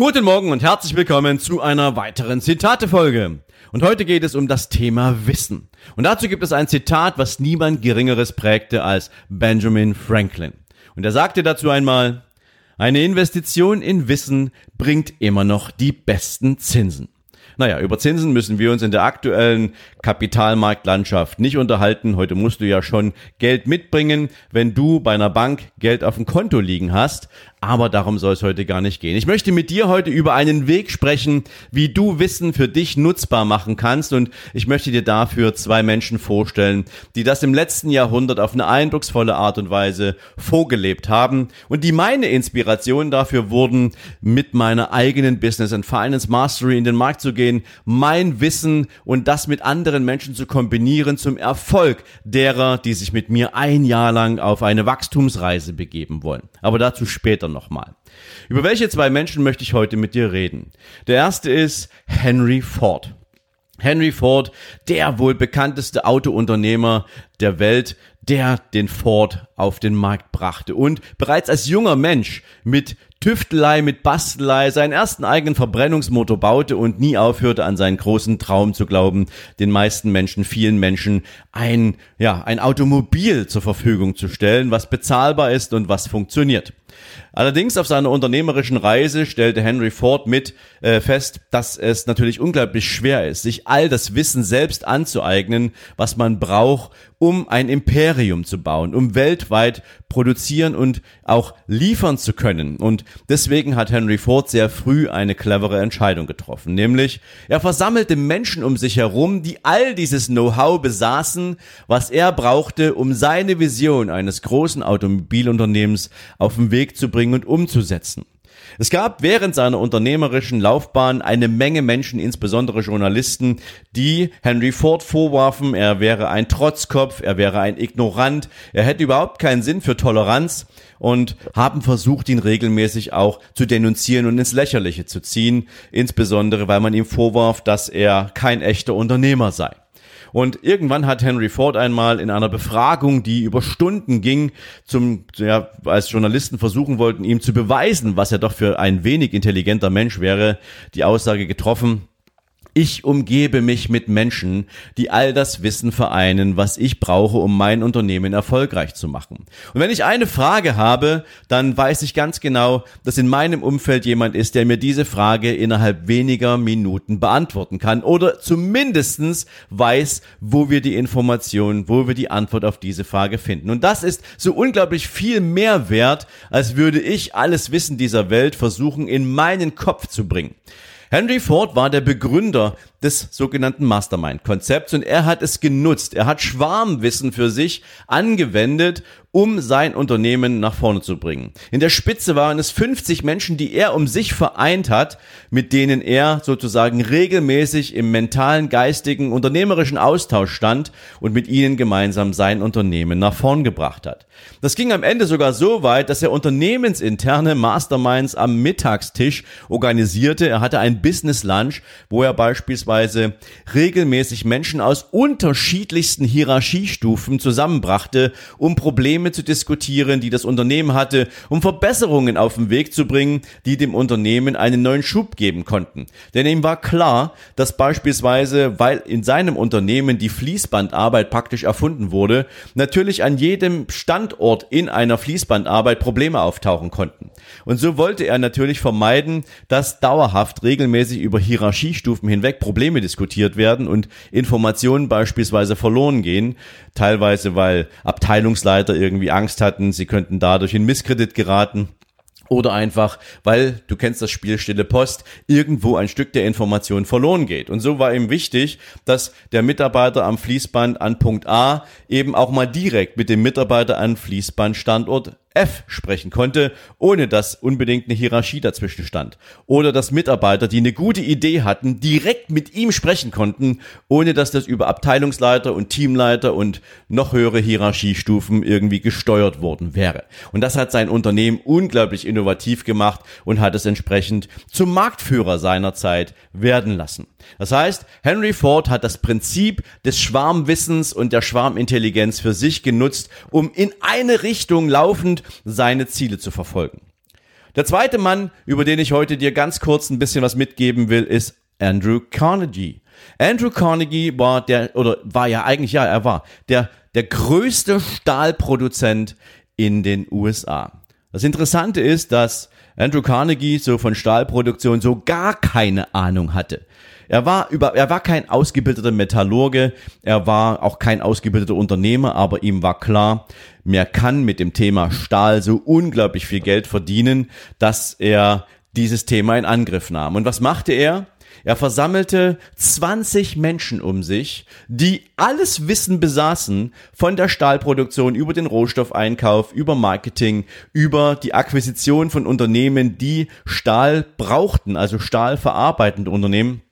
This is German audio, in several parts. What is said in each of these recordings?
Guten Morgen und herzlich willkommen zu einer weiteren Zitate-Folge. Und heute geht es um das Thema Wissen. Und dazu gibt es ein Zitat, was niemand Geringeres prägte als Benjamin Franklin. Und er sagte dazu einmal, eine Investition in Wissen bringt immer noch die besten Zinsen. Naja, über Zinsen müssen wir uns in der aktuellen Kapitalmarktlandschaft nicht unterhalten. Heute musst du ja schon Geld mitbringen, wenn du bei einer Bank Geld auf dem Konto liegen hast. Aber darum soll es heute gar nicht gehen. Ich möchte mit dir heute über einen Weg sprechen, wie du Wissen für dich nutzbar machen kannst. Und ich möchte dir dafür zwei Menschen vorstellen, die das im letzten Jahrhundert auf eine eindrucksvolle Art und Weise vorgelebt haben und die meine Inspiration dafür wurden, mit meiner eigenen Business and Finance Mastery in den Markt zu gehen, mein Wissen und das mit anderen Menschen zu kombinieren zum Erfolg derer, die sich mit mir ein Jahr lang auf eine Wachstumsreise begeben wollen. Aber dazu später nochmal. Über welche zwei Menschen möchte ich heute mit dir reden? Der erste ist Henry Ford. Henry Ford, der wohl bekannteste Autounternehmer der Welt, der den Ford auf den Markt brachte und bereits als junger Mensch mit Tüftelei, mit Bastelei seinen ersten eigenen Verbrennungsmotor baute und nie aufhörte an seinen großen Traum zu glauben, den meisten Menschen, vielen Menschen ein, ja, ein Automobil zur Verfügung zu stellen, was bezahlbar ist und was funktioniert. Allerdings auf seiner unternehmerischen Reise stellte Henry Ford mit äh, fest, dass es natürlich unglaublich schwer ist, sich all das Wissen selbst anzueignen, was man braucht, um ein Imperium zu bauen, um weltweit produzieren und auch liefern zu können. Und deswegen hat Henry Ford sehr früh eine clevere Entscheidung getroffen, nämlich er versammelte Menschen um sich herum, die all dieses Know-how besaßen, was er brauchte, um seine Vision eines großen Automobilunternehmens auf den Weg zu bringen und umzusetzen. Es gab während seiner unternehmerischen Laufbahn eine Menge Menschen, insbesondere Journalisten, die Henry Ford vorwarfen, er wäre ein Trotzkopf, er wäre ein Ignorant, er hätte überhaupt keinen Sinn für Toleranz und haben versucht, ihn regelmäßig auch zu denunzieren und ins Lächerliche zu ziehen, insbesondere weil man ihm vorwarf, dass er kein echter Unternehmer sei. Und irgendwann hat Henry Ford einmal in einer Befragung, die über Stunden ging, zum, ja, als Journalisten versuchen wollten, ihm zu beweisen, was er doch für ein wenig intelligenter Mensch wäre, die Aussage getroffen, ich umgebe mich mit Menschen, die all das Wissen vereinen, was ich brauche, um mein Unternehmen erfolgreich zu machen. Und wenn ich eine Frage habe, dann weiß ich ganz genau, dass in meinem Umfeld jemand ist, der mir diese Frage innerhalb weniger Minuten beantworten kann oder zumindestens weiß, wo wir die Information, wo wir die Antwort auf diese Frage finden. Und das ist so unglaublich viel mehr wert, als würde ich alles Wissen dieser Welt versuchen, in meinen Kopf zu bringen. Henry Ford war der Begründer des sogenannten Mastermind-Konzepts und er hat es genutzt. Er hat Schwarmwissen für sich angewendet, um sein Unternehmen nach vorne zu bringen. In der Spitze waren es 50 Menschen, die er um sich vereint hat, mit denen er sozusagen regelmäßig im mentalen, geistigen, unternehmerischen Austausch stand und mit ihnen gemeinsam sein Unternehmen nach vorn gebracht hat. Das ging am Ende sogar so weit, dass er unternehmensinterne Masterminds am Mittagstisch organisierte. Er hatte ein Business Lunch, wo er beispielsweise beispielsweise regelmäßig Menschen aus unterschiedlichsten Hierarchiestufen zusammenbrachte, um Probleme zu diskutieren, die das Unternehmen hatte, um Verbesserungen auf den Weg zu bringen, die dem Unternehmen einen neuen Schub geben konnten. Denn ihm war klar, dass beispielsweise, weil in seinem Unternehmen die Fließbandarbeit praktisch erfunden wurde, natürlich an jedem Standort in einer Fließbandarbeit Probleme auftauchen konnten. Und so wollte er natürlich vermeiden, dass dauerhaft regelmäßig über Hierarchiestufen hinweg Probleme Probleme diskutiert werden und Informationen beispielsweise verloren gehen, teilweise weil Abteilungsleiter irgendwie Angst hatten, sie könnten dadurch in Misskredit geraten. Oder einfach, weil, du kennst das Spiel Stille Post, irgendwo ein Stück der Information verloren geht. Und so war ihm wichtig, dass der Mitarbeiter am Fließband an Punkt A eben auch mal direkt mit dem Mitarbeiter an Fließbandstandort F sprechen konnte, ohne dass unbedingt eine Hierarchie dazwischen stand. Oder dass Mitarbeiter, die eine gute Idee hatten, direkt mit ihm sprechen konnten, ohne dass das über Abteilungsleiter und Teamleiter und noch höhere Hierarchiestufen irgendwie gesteuert worden wäre. Und das hat sein Unternehmen unglaublich innovativ gemacht und hat es entsprechend zum Marktführer seiner Zeit werden lassen. Das heißt, Henry Ford hat das Prinzip des Schwarmwissens und der Schwarmintelligenz für sich genutzt, um in eine Richtung laufend seine Ziele zu verfolgen. Der zweite Mann, über den ich heute dir ganz kurz ein bisschen was mitgeben will, ist Andrew Carnegie. Andrew Carnegie war der, oder war ja eigentlich, ja, er war der, der größte Stahlproduzent in den USA. Das Interessante ist, dass Andrew Carnegie so von Stahlproduktion so gar keine Ahnung hatte. Er war über, er war kein ausgebildeter Metallurge, er war auch kein ausgebildeter Unternehmer, aber ihm war klar, mir kann mit dem Thema Stahl so unglaublich viel Geld verdienen, dass er dieses Thema in Angriff nahm. Und was machte er? Er versammelte 20 Menschen um sich, die alles Wissen besaßen von der Stahlproduktion über den Rohstoffeinkauf, über Marketing, über die Akquisition von Unternehmen, die Stahl brauchten, also stahlverarbeitende Unternehmen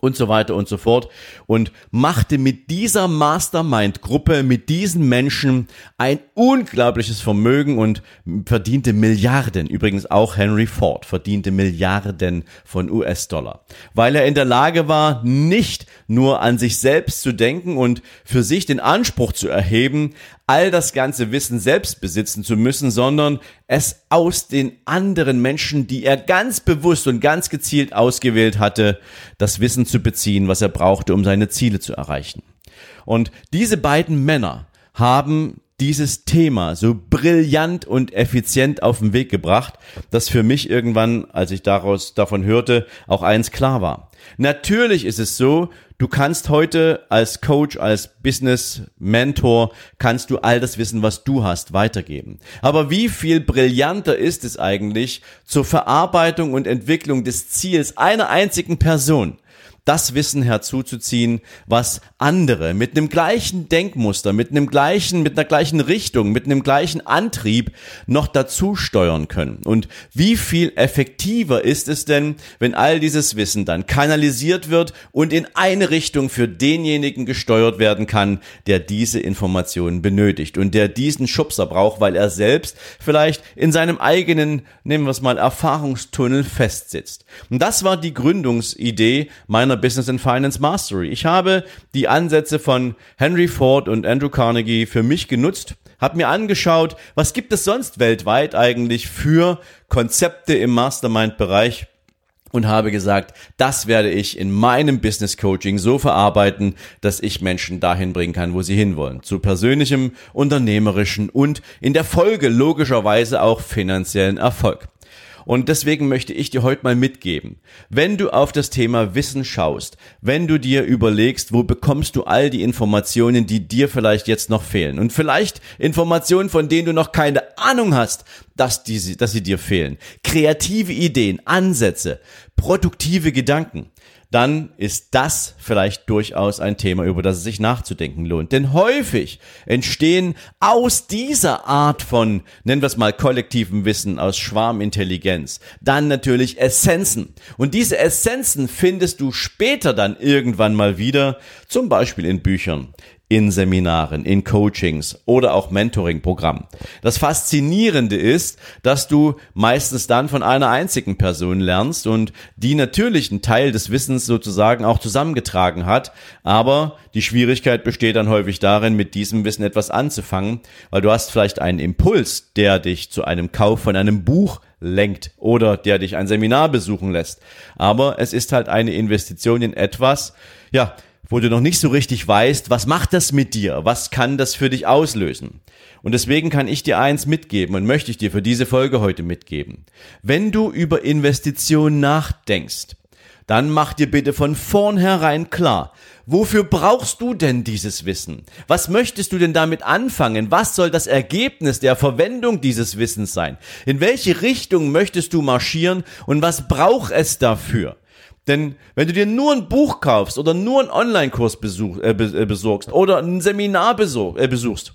und so weiter und so fort und machte mit dieser Mastermind-Gruppe, mit diesen Menschen ein unglaubliches Vermögen und verdiente Milliarden. Übrigens auch Henry Ford verdiente Milliarden von US-Dollar, weil er in der Lage war, nicht nur an sich selbst zu denken und für sich den Anspruch zu erheben, all das ganze Wissen selbst besitzen zu müssen, sondern es aus den anderen Menschen, die er ganz bewusst und ganz gezielt ausgewählt hatte, das Wissen zu beziehen, was er brauchte, um seine Ziele zu erreichen. Und diese beiden Männer haben dieses Thema so brillant und effizient auf den Weg gebracht, dass für mich irgendwann, als ich daraus davon hörte, auch eins klar war. Natürlich ist es so, du kannst heute als Coach, als Business Mentor, kannst du all das Wissen, was du hast, weitergeben. Aber wie viel brillanter ist es eigentlich zur Verarbeitung und Entwicklung des Ziels einer einzigen Person? Das Wissen herzuzuziehen, was andere mit einem gleichen Denkmuster, mit einem gleichen, mit einer gleichen Richtung, mit einem gleichen Antrieb noch dazu steuern können. Und wie viel effektiver ist es denn, wenn all dieses Wissen dann kanalisiert wird und in eine Richtung für denjenigen gesteuert werden kann, der diese Informationen benötigt und der diesen Schubser braucht, weil er selbst vielleicht in seinem eigenen, nehmen wir es mal, Erfahrungstunnel festsitzt. Und das war die Gründungsidee meiner Business and Finance Mastery. Ich habe die Ansätze von Henry Ford und Andrew Carnegie für mich genutzt, habe mir angeschaut, was gibt es sonst weltweit eigentlich für Konzepte im Mastermind-Bereich und habe gesagt, das werde ich in meinem Business Coaching so verarbeiten, dass ich Menschen dahin bringen kann, wo sie hinwollen. Zu persönlichem, unternehmerischen und in der Folge logischerweise auch finanziellen Erfolg. Und deswegen möchte ich dir heute mal mitgeben, wenn du auf das Thema Wissen schaust, wenn du dir überlegst, wo bekommst du all die Informationen, die dir vielleicht jetzt noch fehlen? Und vielleicht Informationen, von denen du noch keine Ahnung hast, dass, die, dass sie dir fehlen, kreative Ideen, Ansätze, produktive Gedanken, dann ist das vielleicht durchaus ein Thema, über das es sich nachzudenken lohnt. Denn häufig entstehen aus dieser Art von, nennen wir es mal, kollektivem Wissen, aus Schwarmintelligenz, dann natürlich Essenzen. Und diese Essenzen findest du später dann irgendwann mal wieder, zum Beispiel in Büchern, in Seminaren, in Coachings oder auch Mentoring-Programmen. Das Faszinierende ist, dass du meistens dann von einer einzigen Person lernst und die natürlich einen Teil des Wissens sozusagen auch zusammengetragen hat, aber die Schwierigkeit besteht dann häufig darin, mit diesem Wissen etwas anzufangen, weil du hast vielleicht einen Impuls, der dich zu einem Kauf von einem Buch lenkt oder der dich ein Seminar besuchen lässt. Aber es ist halt eine Investition in etwas, ja, wo du noch nicht so richtig weißt, was macht das mit dir? Was kann das für dich auslösen? Und deswegen kann ich dir eins mitgeben und möchte ich dir für diese Folge heute mitgeben. Wenn du über Investitionen nachdenkst, dann mach dir bitte von vornherein klar, wofür brauchst du denn dieses Wissen? Was möchtest du denn damit anfangen? Was soll das Ergebnis der Verwendung dieses Wissens sein? In welche Richtung möchtest du marschieren und was braucht es dafür? Denn wenn du dir nur ein Buch kaufst oder nur einen Online-Kurs besuch, äh, äh, besorgst oder ein Seminar besuch, äh, besuchst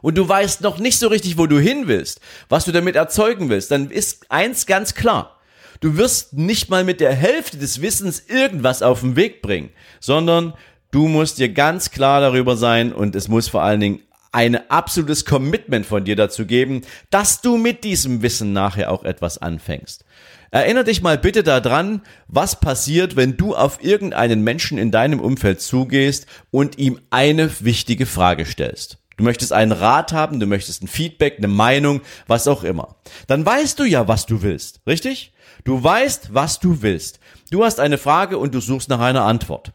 und du weißt noch nicht so richtig, wo du hin willst, was du damit erzeugen willst, dann ist eins ganz klar. Du wirst nicht mal mit der Hälfte des Wissens irgendwas auf den Weg bringen, sondern du musst dir ganz klar darüber sein und es muss vor allen Dingen ein absolutes Commitment von dir dazu geben, dass du mit diesem Wissen nachher auch etwas anfängst. Erinner dich mal bitte daran, was passiert, wenn du auf irgendeinen Menschen in deinem Umfeld zugehst und ihm eine wichtige Frage stellst. Du möchtest einen Rat haben, du möchtest ein Feedback, eine Meinung, was auch immer. Dann weißt du ja, was du willst, richtig? Du weißt, was du willst. Du hast eine Frage und du suchst nach einer Antwort.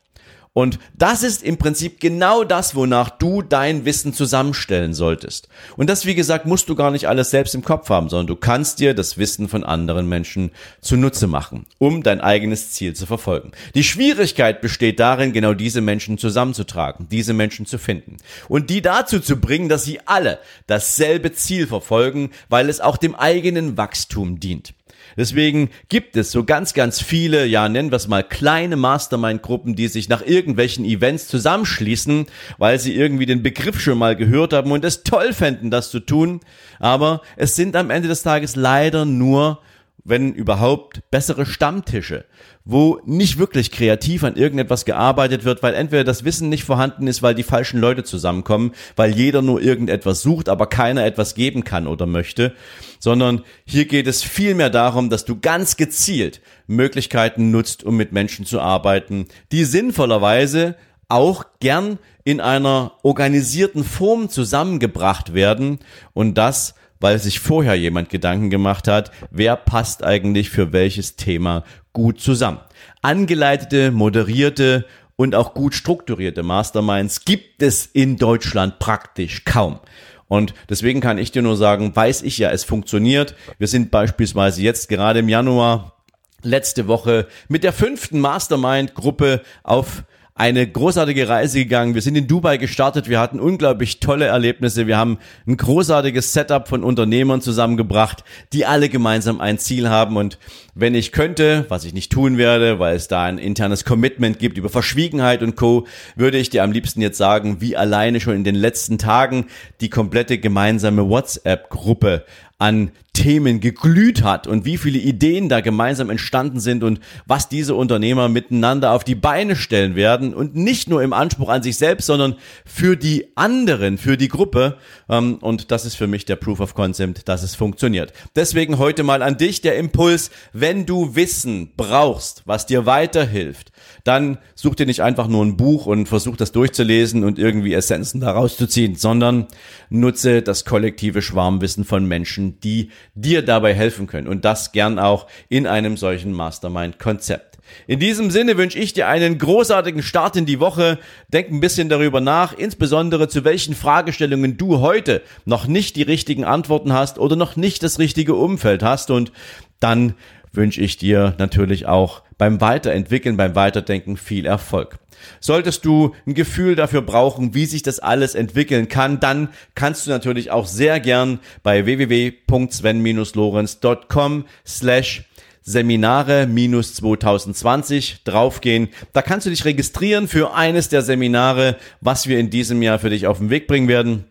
Und das ist im Prinzip genau das, wonach du dein Wissen zusammenstellen solltest. Und das, wie gesagt, musst du gar nicht alles selbst im Kopf haben, sondern du kannst dir das Wissen von anderen Menschen zunutze machen, um dein eigenes Ziel zu verfolgen. Die Schwierigkeit besteht darin, genau diese Menschen zusammenzutragen, diese Menschen zu finden und die dazu zu bringen, dass sie alle dasselbe Ziel verfolgen, weil es auch dem eigenen Wachstum dient. Deswegen gibt es so ganz, ganz viele, ja, nennen wir es mal kleine Mastermind-Gruppen, die sich nach irgendwelchen Events zusammenschließen, weil sie irgendwie den Begriff schon mal gehört haben und es toll fänden, das zu tun. Aber es sind am Ende des Tages leider nur wenn überhaupt, bessere Stammtische, wo nicht wirklich kreativ an irgendetwas gearbeitet wird, weil entweder das Wissen nicht vorhanden ist, weil die falschen Leute zusammenkommen, weil jeder nur irgendetwas sucht, aber keiner etwas geben kann oder möchte, sondern hier geht es vielmehr darum, dass du ganz gezielt Möglichkeiten nutzt, um mit Menschen zu arbeiten, die sinnvollerweise auch gern in einer organisierten Form zusammengebracht werden und das weil sich vorher jemand Gedanken gemacht hat, wer passt eigentlich für welches Thema gut zusammen. Angeleitete, moderierte und auch gut strukturierte Masterminds gibt es in Deutschland praktisch kaum. Und deswegen kann ich dir nur sagen, weiß ich ja, es funktioniert. Wir sind beispielsweise jetzt gerade im Januar letzte Woche mit der fünften Mastermind-Gruppe auf eine großartige Reise gegangen. Wir sind in Dubai gestartet. Wir hatten unglaublich tolle Erlebnisse. Wir haben ein großartiges Setup von Unternehmern zusammengebracht, die alle gemeinsam ein Ziel haben. Und wenn ich könnte, was ich nicht tun werde, weil es da ein internes Commitment gibt über Verschwiegenheit und Co., würde ich dir am liebsten jetzt sagen, wie alleine schon in den letzten Tagen die komplette gemeinsame WhatsApp-Gruppe an Themen geglüht hat und wie viele Ideen da gemeinsam entstanden sind und was diese Unternehmer miteinander auf die Beine stellen werden und nicht nur im Anspruch an sich selbst, sondern für die anderen, für die Gruppe. Ähm, und das ist für mich der Proof of Concept, dass es funktioniert. Deswegen heute mal an dich der Impuls, wenn du Wissen brauchst, was dir weiterhilft, dann such dir nicht einfach nur ein Buch und versuch das durchzulesen und irgendwie Essenzen daraus zu ziehen, sondern nutze das kollektive Schwarmwissen von Menschen, die dir dabei helfen können und das gern auch in einem solchen Mastermind-Konzept. In diesem Sinne wünsche ich dir einen großartigen Start in die Woche. Denk ein bisschen darüber nach, insbesondere zu welchen Fragestellungen du heute noch nicht die richtigen Antworten hast oder noch nicht das richtige Umfeld hast und dann wünsche ich dir natürlich auch beim Weiterentwickeln, beim Weiterdenken viel Erfolg. Solltest du ein Gefühl dafür brauchen, wie sich das alles entwickeln kann, dann kannst du natürlich auch sehr gern bei www.sven-lorenz.com slash Seminare 2020 draufgehen. Da kannst du dich registrieren für eines der Seminare, was wir in diesem Jahr für dich auf den Weg bringen werden.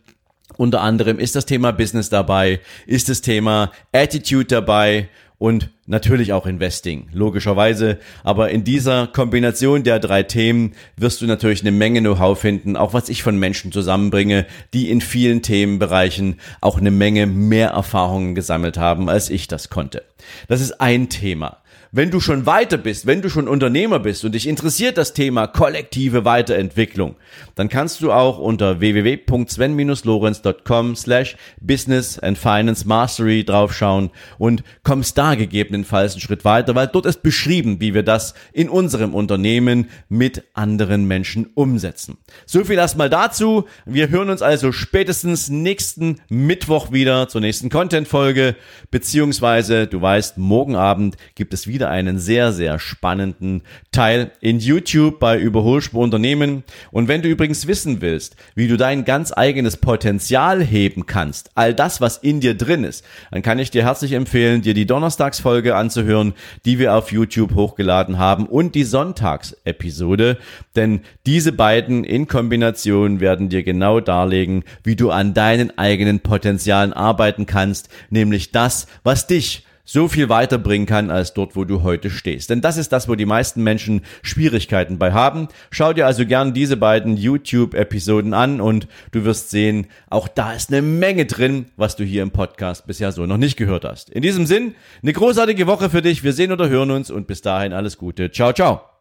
Unter anderem ist das Thema Business dabei, ist das Thema Attitude dabei und natürlich auch Investing, logischerweise. Aber in dieser Kombination der drei Themen wirst du natürlich eine Menge Know-how finden, auch was ich von Menschen zusammenbringe, die in vielen Themenbereichen auch eine Menge mehr Erfahrungen gesammelt haben, als ich das konnte. Das ist ein Thema. Wenn du schon weiter bist, wenn du schon Unternehmer bist und dich interessiert das Thema kollektive Weiterentwicklung, dann kannst du auch unter www.sven-lorenz.com slash business and finance mastery draufschauen und kommst da gegebenenfalls einen Schritt weiter, weil dort ist beschrieben, wie wir das in unserem Unternehmen mit anderen Menschen umsetzen. So viel erstmal dazu. Wir hören uns also spätestens nächsten Mittwoch wieder zur nächsten Content-Folge, beziehungsweise, du weißt, morgen Abend gibt es wieder heute einen sehr, sehr spannenden Teil in YouTube bei Überholspur Unternehmen. Und wenn du übrigens wissen willst, wie du dein ganz eigenes Potenzial heben kannst, all das, was in dir drin ist, dann kann ich dir herzlich empfehlen, dir die Donnerstagsfolge anzuhören, die wir auf YouTube hochgeladen haben und die Sonntagsepisode, denn diese beiden in Kombination werden dir genau darlegen, wie du an deinen eigenen Potenzialen arbeiten kannst, nämlich das, was dich so viel weiterbringen kann als dort, wo du heute stehst. Denn das ist das, wo die meisten Menschen Schwierigkeiten bei haben. Schau dir also gern diese beiden YouTube-Episoden an und du wirst sehen, auch da ist eine Menge drin, was du hier im Podcast bisher so noch nicht gehört hast. In diesem Sinn, eine großartige Woche für dich. Wir sehen oder hören uns und bis dahin alles Gute. Ciao, ciao.